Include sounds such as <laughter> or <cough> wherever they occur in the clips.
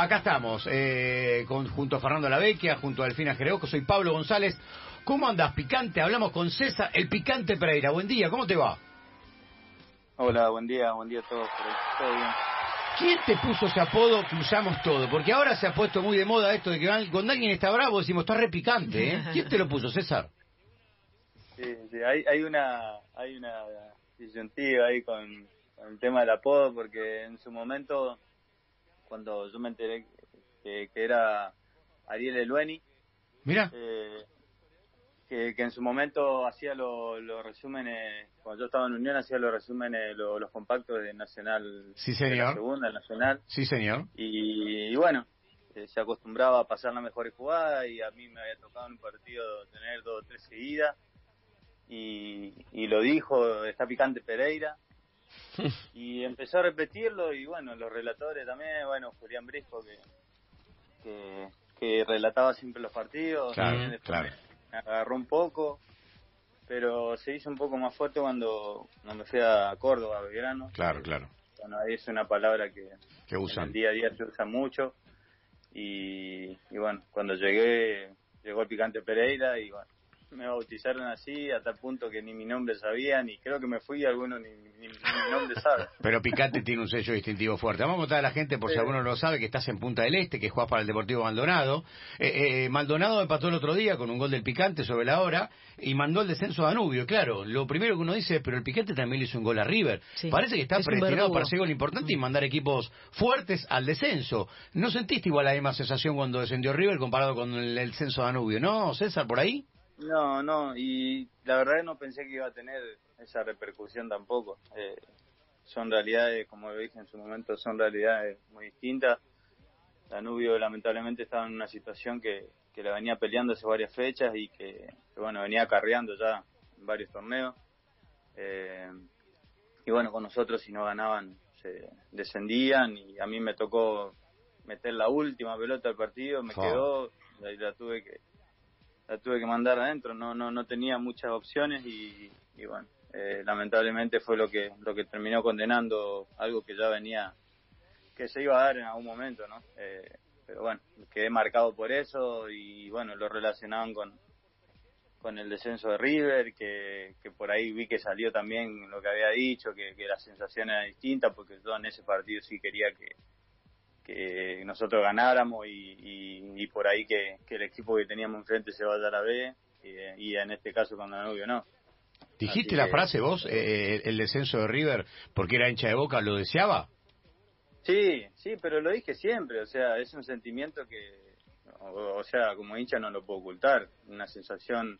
acá estamos, eh, con, junto a Fernando Lavecchia, junto a Delfina Jereoco, soy Pablo González. ¿Cómo andas, picante? Hablamos con César, el picante Pereira. Buen día, ¿cómo te va? Hola, buen día, buen día a todos. ¿Todo bien? ¿Quién te puso ese apodo que usamos todo? Porque ahora se ha puesto muy de moda esto de que cuando alguien está bravo decimos, está re picante, ¿eh? <laughs> ¿Quién te lo puso, César? Sí, sí, hay, hay una hay una disyuntiva ahí con, el tema del apodo, porque en su momento, cuando yo me enteré que, que era Ariel Elueni, Mira. Eh, que, en su momento hacía los resúmenes, cuando yo estaba en Unión, hacía los resúmenes, los compactos de Nacional. Sí, señor. segunda, Nacional. Sí, señor. Y, bueno, eh, se acostumbraba a pasar las mejores jugadas y a mí me había tocado en un partido tener dos o tres seguidas. Y, y lo dijo, está picante Pereira. <laughs> y empezó a repetirlo y bueno, los relatores también, bueno, Julián Brisco que, que, relataba siempre los partidos. Claro, claro agarró un poco, pero se hizo un poco más fuerte cuando, me fui a Córdoba, a Belgrano. Claro, claro. Bueno, ahí es una palabra que, que usan. En el día a día se usa mucho. Y, y bueno, cuando llegué, llegó el picante Pereira y bueno, me bautizaron así a tal punto que ni mi nombre sabían y creo que me fui y alguno ni, ni, mi nombre sabe. <laughs> Pero Picante tiene un sello distintivo fuerte. Vamos a contar a la gente, por si alguno no lo sabe, que estás en Punta del Este, que juegas para el Deportivo Maldonado. Eh, eh, Maldonado empató el otro día con un gol del Picante sobre la hora y mandó el descenso a Danubio. Claro, lo primero que uno dice es, pero el Picante también le hizo un gol a River. Parece que está predestinado para hacer gol importante y mandar equipos fuertes al descenso. ¿No sentiste igual la misma sensación cuando descendió River comparado con el, el censo a Danubio? ¿No, César, por ahí? No, no, y la verdad no pensé que iba a tener esa repercusión tampoco. Eh, son realidades, como lo dije en su momento, son realidades muy distintas. Danubio lamentablemente estaba en una situación que, que la venía peleando hace varias fechas y que, bueno, venía acarreando ya en varios torneos. Eh, y bueno, con nosotros si no ganaban se descendían y a mí me tocó meter la última pelota del partido, me quedó, y la tuve que, la tuve que mandar adentro, no, no, no tenía muchas opciones y, bueno, eh, lamentablemente fue lo que, lo que terminó condenando algo que ya venía, que se iba a dar en algún momento, ¿no? Eh, pero bueno, quedé marcado por eso y bueno, lo relacionaban con, con el descenso de River, que, que por ahí vi que salió también lo que había dicho, que, que la sensación era distinta, porque yo en ese partido sí quería que, que nosotros ganáramos y, por ahí que, el equipo que teníamos enfrente se vaya a la B y, en este caso con Danubio no. ¿Dijiste la frase vos, eh, eh, el descenso de River, porque era hincha de boca, lo deseaba? Sí, sí, pero lo dije siempre, o sea, es un sentimiento que, o, sea, como hincha no lo puedo ocultar, una sensación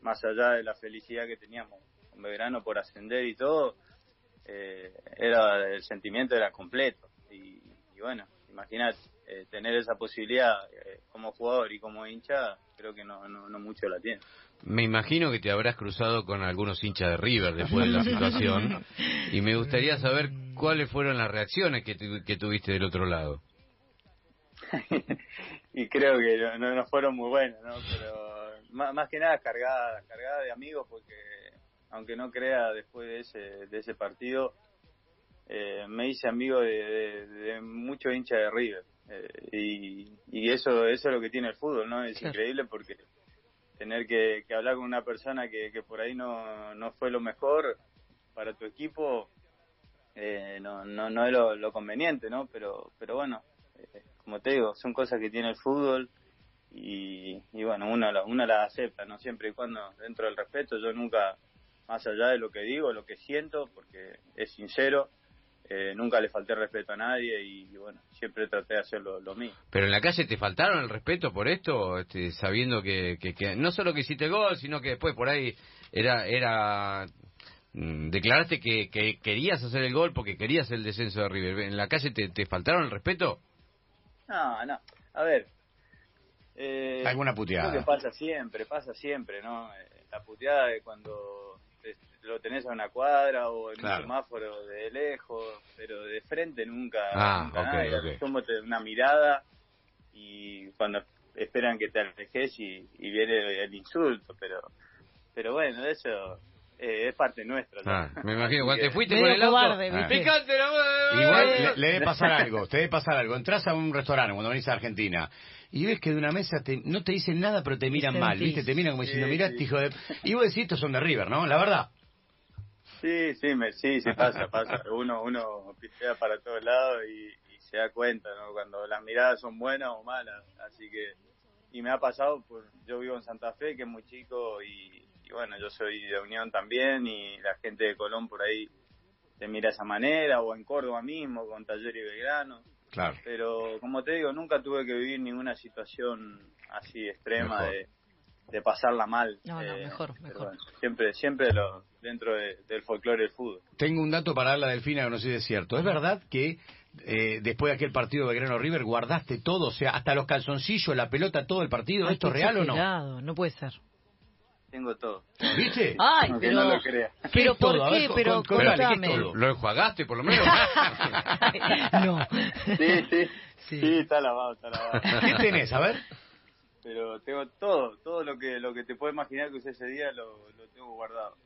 más allá de la felicidad que teníamos con Belgrano por ascender y todo, eh, era el sentimiento era completo y bueno, imagínate, eh, tener esa posibilidad eh, como jugador y como hincha, creo que no, no, mucho la tiene. Me imagino que te habrás cruzado con algunos hinchas de River después de la <laughs> situación y me gustaría saber cuáles fueron las reacciones que, que tuviste del otro lado. <laughs> y creo que no, no, fueron muy buenas, ¿no? Pero más, que nada cargada, cargada de amigos porque aunque no crea después de ese, de ese partido, eh, me hice amigo de, de, muchos hinchas de River. Eh, y, y eso, eso es lo que tiene el fútbol, ¿no? Es increíble porque tener que, hablar con una persona que, que por ahí no, no fue lo mejor para tu equipo, eh, no, no, no es lo, conveniente, ¿no? Pero, pero bueno, como te digo, son cosas que tiene el fútbol y, y bueno, uno, uno las acepta, ¿no? Siempre y cuando dentro del respeto, yo nunca, más allá de lo que digo, lo que siento, porque es sincero, eh, nunca le falté respeto a nadie y, bueno, siempre traté de hacer lo, mío. Pero en la calle te faltaron el respeto por esto, este, sabiendo que, que, no solo que hiciste gol, sino que después por ahí era era mm, declaraste que, que, querías hacer el gol porque querías el descenso de River. ¿En la calle te, te faltaron el respeto? No, no. A ver. Eh, Alguna puteada. que pasa siempre, pasa siempre, ¿no? Eh, la puteada de cuando lo tenés a una cuadra o en un semáforo de lejos, pero de frente nunca. Ah, Somos una mirada y cuando esperan que te alejes y, viene el insulto, pero pero bueno, eso eh, es parte nuestra. Ah, me imagino, cuando te <laughs> fuiste con el auto... cobarde, ¿viste? Picante, la- Igual le, le debe pasar algo, te debe pasar algo. Entras a un restaurante cuando venís a Argentina y ves que de una mesa te- no te dicen nada, pero te miran mal. ¿viste? Te miran como diciendo, Sí, mirá, sí. este hijo de... Y vos decís, estos son de River, ¿no? La verdad. Sí, sí, me, sí, sí pasa, pasa. Uno, uno pistea para todos lados y, y se da cuenta, ¿no? Cuando las miradas son buenas o malas. Así que, y me ha pasado, pues, yo vivo en Santa Fe, que es muy chico, y, y bueno, yo soy de Unión también, y la gente de Colón por ahí te mira de esa manera, o en Córdoba mismo, con Taller y Belgrano. Claro. Pero, como te digo, nunca tuve que vivir ninguna situación así extrema Mejor. de, de pasarla mal. No, no, Eh, mejor, mejor. bueno, siempre, siempre lo, dentro de- del folclore del fútbol. Tengo un dato para la Delfina que no sé si es cierto. ¿Es verdad que eh, después de aquel partido de Belgrano River guardaste todo? O sea, hasta los calzoncillos, la pelota, todo el partido. Ay, ¿Esto es real o no? No puede ser. Tengo todo. ¿Viste? Ay, Aunque pero... no lo crea. Pero ¿Qué ¿por todo? A ver, qué? Pero con- contale, ¿qué contame. ¿Lo enjuagaste por lo menos? <laughs> no. Sí, sí, Sí. sí, está lavado, está lavado. ¿Qué tenés? A ver. Pero tengo todo, todo lo que lo que te puedes imaginar que usé ese día lo, lo tengo guardado.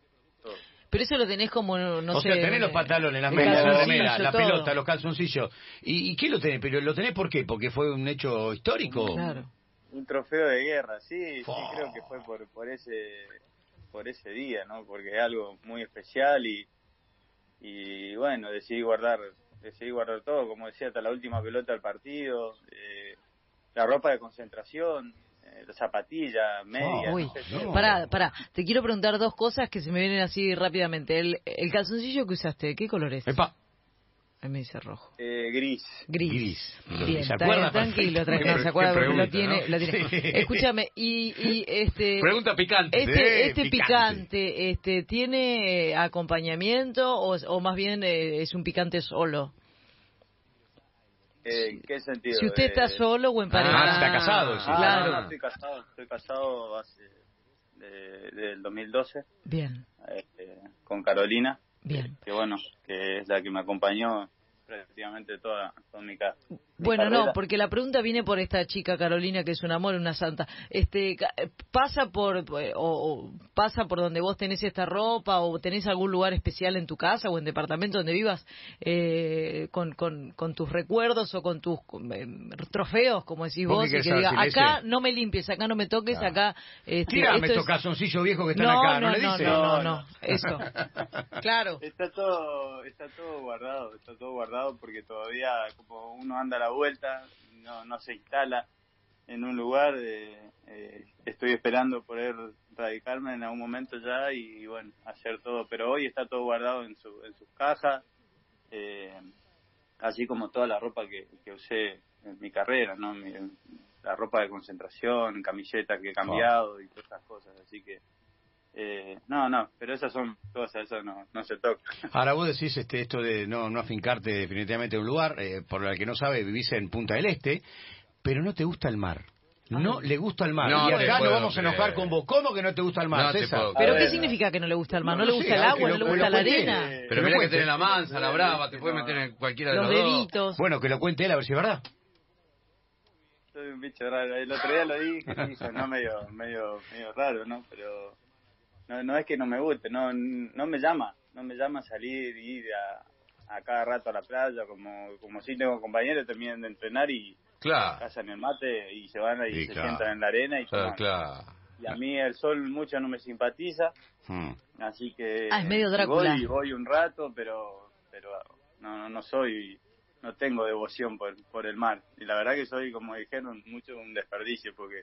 Todo. Pero eso lo tenés como, no o sé... sea, tenés los pantalones, las medias, la remera, la todo. pelota, los calzoncillos. ¿Y, ¿Y qué lo tenés? ¿Pero lo tenés por qué? ¿Porque fue un hecho histórico? Claro. Un trofeo de guerra, sí, sí, creo que fue por por ese por ese día, ¿no? Porque es algo muy especial y y bueno, decidí guardar decidí guardar todo, como decía, hasta la última pelota del partido, eh, la ropa de concentración, eh, las zapatillas, medias, Uy, no sé, no. todo. pará, pará. Te quiero preguntar dos cosas que se me vienen así rápidamente. El, el calzoncillo que usaste, ¿qué color es? Epa, Ahí me dice rojo. Eh, gris. Gris. Gris. Bien, ¿Se acuerda? tranquilo, tranquilo, se acuerda porque lo pregunta, tiene, ¿no? lo tiene. Sí. Escúchame, y, y este... Pregunta picante. Este, Sí, este picante. picante, este, ¿tiene eh, acompañamiento o, o más bien eh, es un picante solo? Eh, ¿En qué sentido? Si usted está Eh, solo o en pareja. Ah, está casado, sí. Ah, Claro. no, estoy casado, estoy casado hace de- del 2012 Bien, eh, con Carolina, que bueno, que es la que me acompañó prácticamente toda, toda mi, ca- Bueno, no, porque la pregunta viene por esta chica Carolina que es un amor, una santa. Este eh, pasa por eh, o, o pasa por donde vos tenés esta ropa o tenés algún lugar especial en tu casa o en departamento donde vivas eh, con, con, con tus recuerdos o con tus eh, trofeos, como decís ¿Vos y que diga acá no me limpies, acá no me toques, acá este, Tírame esto estos es- calzoncillos viejos que están no, acá, ¿no, no, le no, dice? no, no, No, <laughs> no, no. eso. Claro. Está todo, está todo guardado, está todo guardado porque todavía como uno anda a la vuelta, no, no se instala en un lugar, eh, eh, estoy esperando poder radicarme en algún momento ya y, bueno, hacer todo, pero hoy está todo guardado en, su, en sus cajas, eh, así como toda la ropa que, que usé en mi carrera, ¿no? Mi- la ropa de concentración, camisetas que he cambiado y todas esas cosas, así que eh, no, no, pero esas son cosas, eso no, no se toca. <laughs> Ahora vos decís este, esto de no, no afincarte definitivamente en un lugar, eh, por el que no sabe, vivís en Punta del Este, pero no te gusta el mar. No le gusta el mar. No y acá nos vamos a enojar creer. con vos. ¿Cómo que no te gusta el mar, No César? puedo ¿Pero qué ver. significa que no le gusta el mar? ¿No, No le gusta el agua? ¿No le gusta la cuente. arena? Pero mira que tenés la mansa, la brava, te puede No. meter en cualquiera de Los los, dos. deditos. Bueno, que lo cuente él a ver si es verdad. Soy un bicho raro. El otro día lo dije y sonó medio, medio, medio raro, ¿no? Pero no, no es que no me guste, no, no me llama, no me llama salir y ir a, a cada rato a la playa, como, como si tengo compañeros terminan de entrenar y Claro, casan el mate y se van y se claro. sientan en la arena y claro, toman. claro. Y a mí el sol mucho no me simpatiza, Hmm. así que Ah, es medio Drácula. voy, voy un rato, pero, pero no, no, no soy, no tengo devoción por, por el mar. Y la verdad que soy, como dijeron, mucho un desperdicio, porque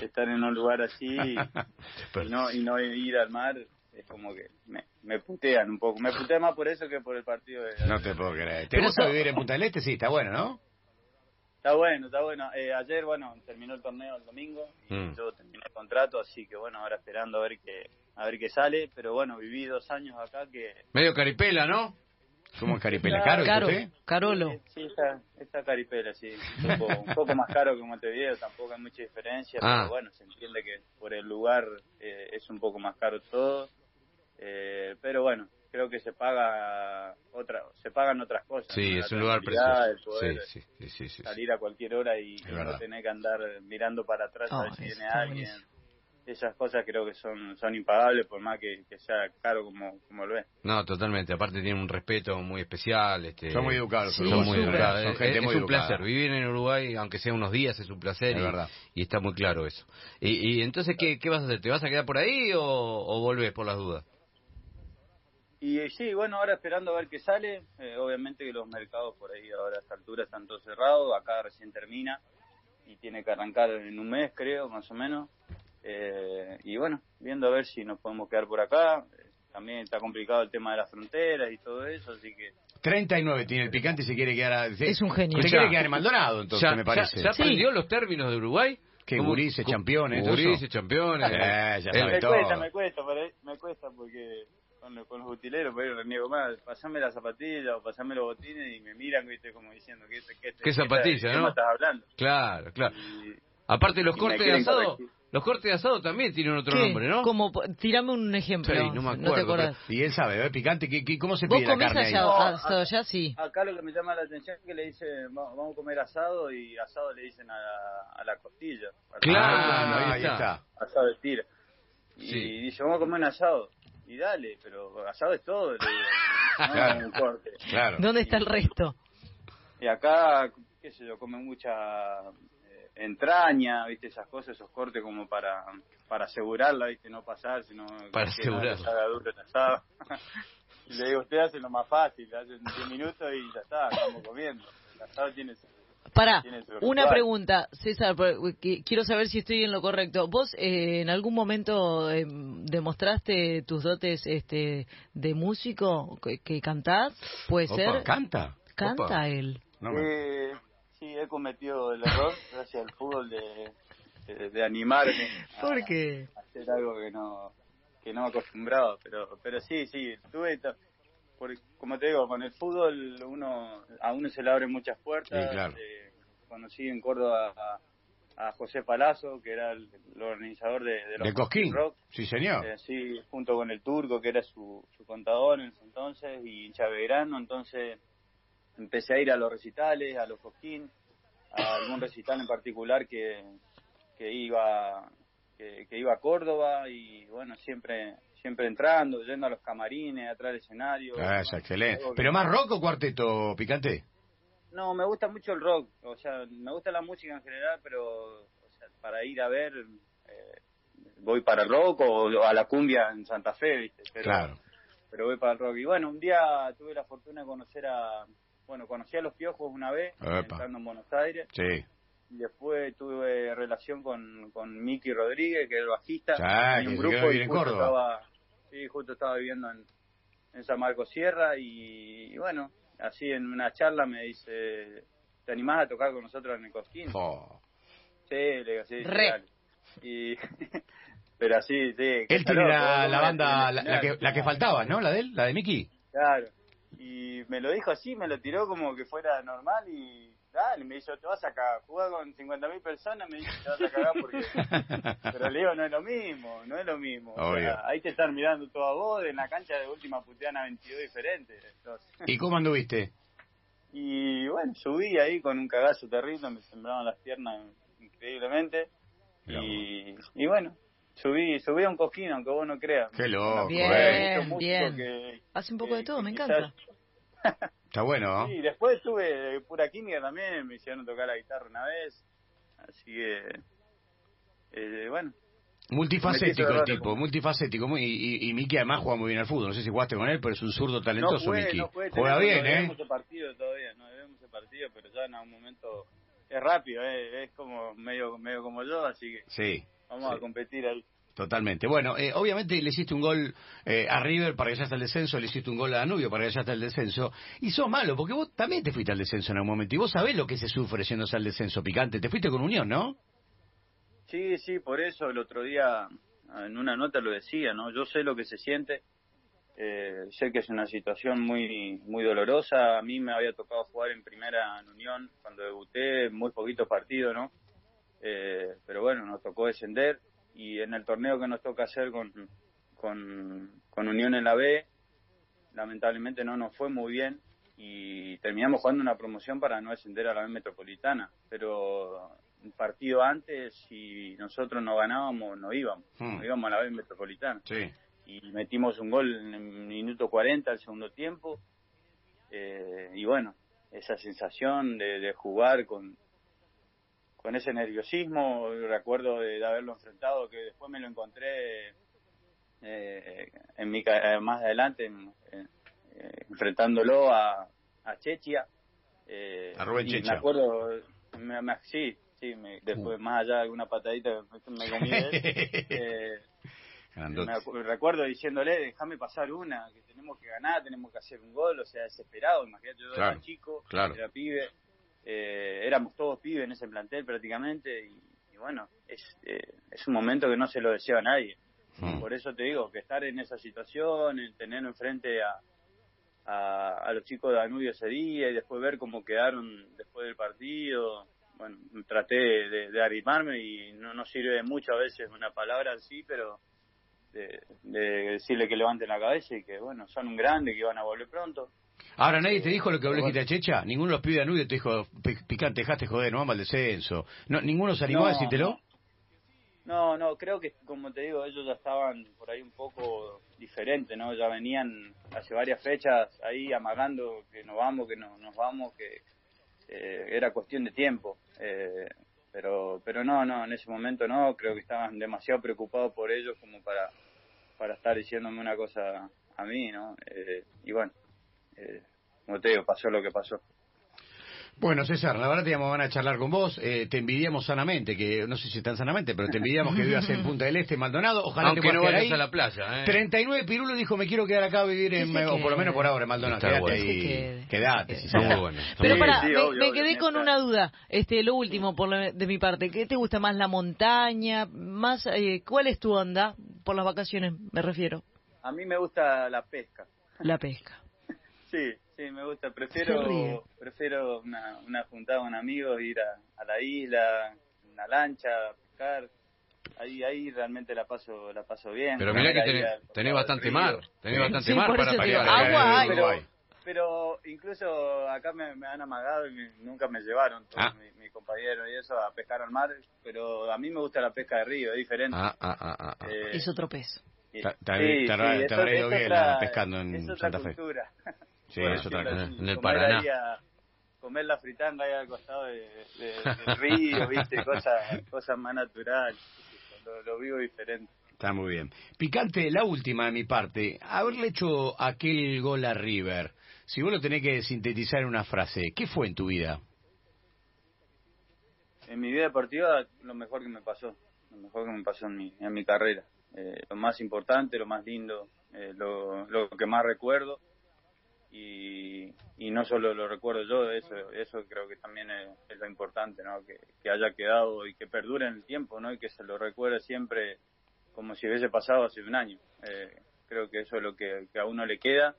estar en un lugar así <laughs> y no, y no ir al mar es como que me, me putean un poco. Me putean más por eso que por el partido de... No te puedo creer. ¿Te Pero gusta eso- vivir en Punta del Este? Sí, está bueno, ¿no? Está bueno, está bueno. Eh, ayer, bueno, terminó el torneo el domingo y Mm. yo terminé el contrato, así que bueno, ahora esperando a ver qué, a ver qué sale. Pero bueno, viví dos años acá que... Medio caripela, ¿no? ¿Cómo es <laughs> Caripela? ¿Caro, dice Caro, usted? Carolo. Sí, sí, está, está caripela, sí. Un poco, un poco <laughs> más caro que Montevideo, tampoco hay mucha diferencia, Ah. pero bueno, se entiende que por el lugar eh, es un poco más caro todo. Eh, pero bueno, creo que se paga otra, se pagan otras cosas. Sí, ¿no? es un lugar precioso. el poder Sí, sí, sí, sí, sí, sí. salir a cualquier hora y, no tener que andar mirando para atrás a ver Oh, si viene alguien. buenísimo. Esas cosas creo que son son impagables por más que, sea caro como, como lo es. No, totalmente. Aparte tienen un respeto muy especial. Este, son muy educados. son muy educados. Son gente es, un placer. Vivir en Uruguay, aunque sea unos días, es un placer. y, verdad. Y está muy claro eso. Y, y entonces, ¿qué, ¿qué vas a hacer? ¿Te vas a quedar por ahí o, o volvés por las dudas? Y eh, sí, bueno, ahora esperando a ver qué sale. Eh, obviamente que los mercados por ahí ahora a esta altura están todos cerrados. Acá recién termina y tiene que arrancar en un mes, creo, más o menos. Eh, y bueno, viendo a ver si nos podemos quedar por acá. También está complicado el tema de las fronteras y todo eso, así que... 39 tiene el picante y se quiere quedar... A, es un genio. Se quiere quedar en Maldonado, entonces, me parece. ¿Ya, aprendió los términos de Uruguay? Que gurises, campeones. Gurises, <laughs> campeones. Eh, ya me cuesta, me cuesta, me cuesta porque con, los utileros, pero reniego más. Pasame la zapatilla o pasame los botines y me miran, viste, como diciendo, ¿qué, qué, ¿Qué zapatilla, no? estás hablando? Claro, claro. Aparte los cortes de asado, los cortes de asado también tienen otro nombre, ¿no? Como, tirame un ejemplo. Sí, no me acuerdo. No te y él sabe, ¿eh? Picante, ¿qué, cómo se pide la carne allá, ahí? asado ya sí. Acá lo que me llama la atención es que le dicen, vamos a comer asado y asado le dicen a la, a la costilla. Claro, ah, ahí está. Asado de tira. Y dice, vamos a comer un asado y dale, pero asado es todo, le no un corte. Claro. ¿Dónde está el resto? Y acá, qué sé yo, comen mucha entraña, viste, esas cosas, esos cortes como para para asegurarla, viste, no pasar, sino para asegurarla. asado. <laughs> y le digo, usted hace lo más fácil, hace 10 minutos y ya está, estamos comiendo. El asado tiene para, una pregunta, César, quiero saber si estoy en lo correcto. ¿Vos eh, en algún momento eh, demostraste tus dotes este, de músico que, cantás? ¿Puede ser? ¿Canta? ¿Canta él? Eh, sí, he cometido el error, <laughs> gracias al fútbol, de, de, animarme ¿Por qué? a hacer algo que no que no acostumbrado, pero pero sí, sí, tuve como te digo, con el fútbol uno a uno se le abren muchas puertas. Eh, conocí en Córdoba a, José Palazzo, que era el, organizador de, de los Cosquín. Rock. Sí, señor. Eh, sí, junto con el Turco, que era su, su contador en ese entonces, y Chavegrano. Entonces empecé a ir a los recitales, a los Cosquín, a algún recital en particular que, que iba que, que iba a Córdoba y bueno, siempre siempre entrando, yendo a los camarines, atrás del escenario. Ah, es excelente. ¿Pero más rock o cuarteto picante? No, me gusta mucho el rock, o sea, me gusta la música en general, pero o sea, para ir a ver, eh, voy para el rock o, a la cumbia en Santa Fe, ¿viste? Pero, claro. Pero voy para el rock. Y bueno, un día tuve la fortuna de conocer a, bueno, conocí a Los Piojos una vez, estando en Buenos Aires. Sí. Y después tuve relación con, con Miki Rodríguez, que es el bajista. Ah, y un grupo en Córdoba. Sí, justo estaba viviendo en, en San Marcos Sierra y, bueno, así en una charla me dice, ¿te animás a tocar con nosotros en el Cosquín? Sí, le digo, sí, Y, <laughs> pero así, sí. Él tiene la, banda, la, que, la que faltaba, ¿no? La de él, la de Mickey. Claro. Y me lo dijo así, me lo tiró como que fuera normal y dale, me dijo, te vas a cagar, jugar con 50.000 personas, me dice, te vas a cagar porque... <laughs> Pero le digo, no es lo mismo, no es lo mismo. ahí te están mirando todo a vos, en la cancha de última puteana 22 diferentes. ¿Y cómo anduviste? <laughs> Y bueno, subí ahí con un cagazo terrible, me sembraban las piernas increíblemente. Y, y bueno, subí subí a un coquín, aunque vos no creas. Qué loco, bien, eh. bien. Hace un poco de todo, me encanta. <laughs> Está bueno. Sí, después tuve pura química también, me hicieron tocar la guitarra una vez. Así que, eh, bueno. Multifacético el tipo, multifacético. y, y, y Miki además juega muy bien al fútbol. No sé si jugaste con él, pero es un zurdo talentoso, no Miki. No juega bien, ¿eh? No ese partido todavía, no debemos ese partido, pero ya en algún momento es rápido, ¿eh? es como medio medio como yo, así que sí, vamos a competir ahí. Totalmente. Bueno, eh, obviamente le hiciste un gol eh, a River para que ya esté el descenso, le hiciste un gol a Danubio para que ya esté el descenso. Y sos malo, porque vos también te fuiste al descenso en algún momento. Y vos sabés lo que se sufre yéndose al descenso picante. Te fuiste con Unión, ¿no? Sí, sí, por eso el otro día en una nota lo decía, ¿no? Yo sé lo que se siente. Eh, sé que es una situación muy muy dolorosa. A mí me había tocado jugar en primera en Unión cuando debuté, muy poquitos partidos, ¿no? pero bueno, nos tocó descender y en el torneo que nos toca hacer con, con, Unión en la B, lamentablemente no nos fue muy bien y terminamos jugando una promoción para no descender a la B metropolitana. Pero un partido antes y nosotros no ganábamos, no íbamos, Hmm. no íbamos a la vez metropolitana. Sí. Y metimos un gol en el minuto 40 del segundo tiempo. Eh, y bueno, esa sensación de, de jugar con, con ese nerviosismo, recuerdo de, haberlo enfrentado, que después me lo encontré eh, en mi, eh, más adelante en- en- eh, enfrentándolo a, a Chechia. Eh, A Rubén Chechia. Me acuerdo, me- me- sí, sí, me- Uh. después más allá de alguna patadita me comí de él, eh. <laughs> me recuerdo diciéndole, déjame pasar una, que tenemos que ganar, tenemos que hacer un gol, o sea, desesperado, imagínate, yo Claro, era chico, claro. era pibe, eh, éramos todos pibes en ese plantel prácticamente, y, y bueno, es, eh, es un momento que no se lo desea a nadie. Hmm. Por eso te digo, que estar en esa situación, el tener enfrente a, a, a los chicos de Danubio ese día y después ver cómo quedaron después del partido, bueno, traté de, de animarme y no, no sirve mucho a veces una palabra así, pero de, de decirle que levanten la cabeza y que, bueno, son un grande, que van a volver pronto. Ahora, nadie te dijo lo que habló Quita Checha. Ninguno de los pibes de Danubio te dijo, "Pi- picante, dejaste joder, no vamos al descenso. No, ¿Ninguno se animó a No, decírtelo? No, no, creo que, como te digo, ellos ya estaban por ahí un poco diferentes, ¿no? Ya venían hace varias fechas ahí amagando que nos vamos, que no, nos vamos, que eh, era cuestión de tiempo. Eh, pero pero no, no, en ese momento no, creo que estaban demasiado preocupados por ellos como para, para estar diciéndome una cosa a mí, ¿no? Eh, y bueno, eh, como pasó lo que pasó. Bueno, César, la verdad te llamamos a charlar con vos. Eh, te envidiamos sanamente, que no sé si tan sanamente, pero te envidiamos que vivas en Punta del Este, Maldonado. Ojalá Aunque te no puedas vayas quedar a ahí. la playa, ¿eh? 39 Pirulo dijo, me quiero quedar acá a vivir en, o por lo menos por ahora en Maldonado. Quédate bueno. ahí. Que se quede. Quédate, Que si muy bueno. está Pero muy para, sí, me, obvio, me obvio, quedé con una duda, este, lo último por la- de mi parte, ¿qué te gusta más la montaña, más, eh, cuál es tu onda por las vacaciones, me refiero, A mí me gusta la pesca. la pesca. <laughs> Sí, sí, me gusta. Prefiero prefiero una, una juntada con amigos, ir a, a la isla, una lancha, pescar. Ahí ahí realmente la paso la paso bien. Pero mirá que tenés, tenés bastante mar, tenés bastante Sí, mar para parear. agua hay. Pero, pero incluso acá me, me han amagado y me- nunca me llevaron todos Ah. mis mi compañeros y eso a pescar al mar. Pero a mí me gusta la pesca de río, es diferente. Ah, ah, ah, ah, ah. Eh, Es otro pez. Te- te- sí, te habrá- sí, te eso- habrá ido es bien otra- pescando en es otra Santa Fe. cultura. <laughs> Sí, Por es otra decirlo cosa. así, En el Paraná. a- comer la fritanga ahí al costado de, de- del río, viste, cosas cosas más naturales. Lo, lo vivo diferente. Está muy bien. Picante, la última de mi parte. Haberle hecho aquel gol a River. Si vos lo tenés que sintetizar en una frase, ¿qué fue en tu vida? En mi vida deportiva, lo mejor que me pasó, lo mejor que me pasó en mi, en mi carrera. Eh, lo más importante, lo más lindo, eh, lo, lo que más recuerdo. Y, no solo lo recuerdo yo, eso eso creo que también es, lo importante, ¿no? Que, que haya quedado y que perdure en el tiempo, ¿no? Y que se lo recuerde siempre como si hubiese pasado hace un año. Eh, creo que eso es lo que, que a uno le queda,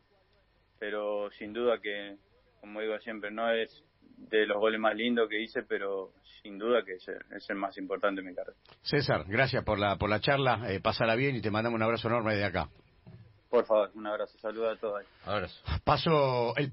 pero sin duda que, como digo siempre, no es de los goles más lindos que hice, pero sin duda que es el, es el más importante de mi carrera. César, gracias por la, por la charla. Eh, pásala bien y te mandamos un abrazo enorme de acá. Por favor, un abrazo, saludos a todos. ahí. Abrazo. Paso el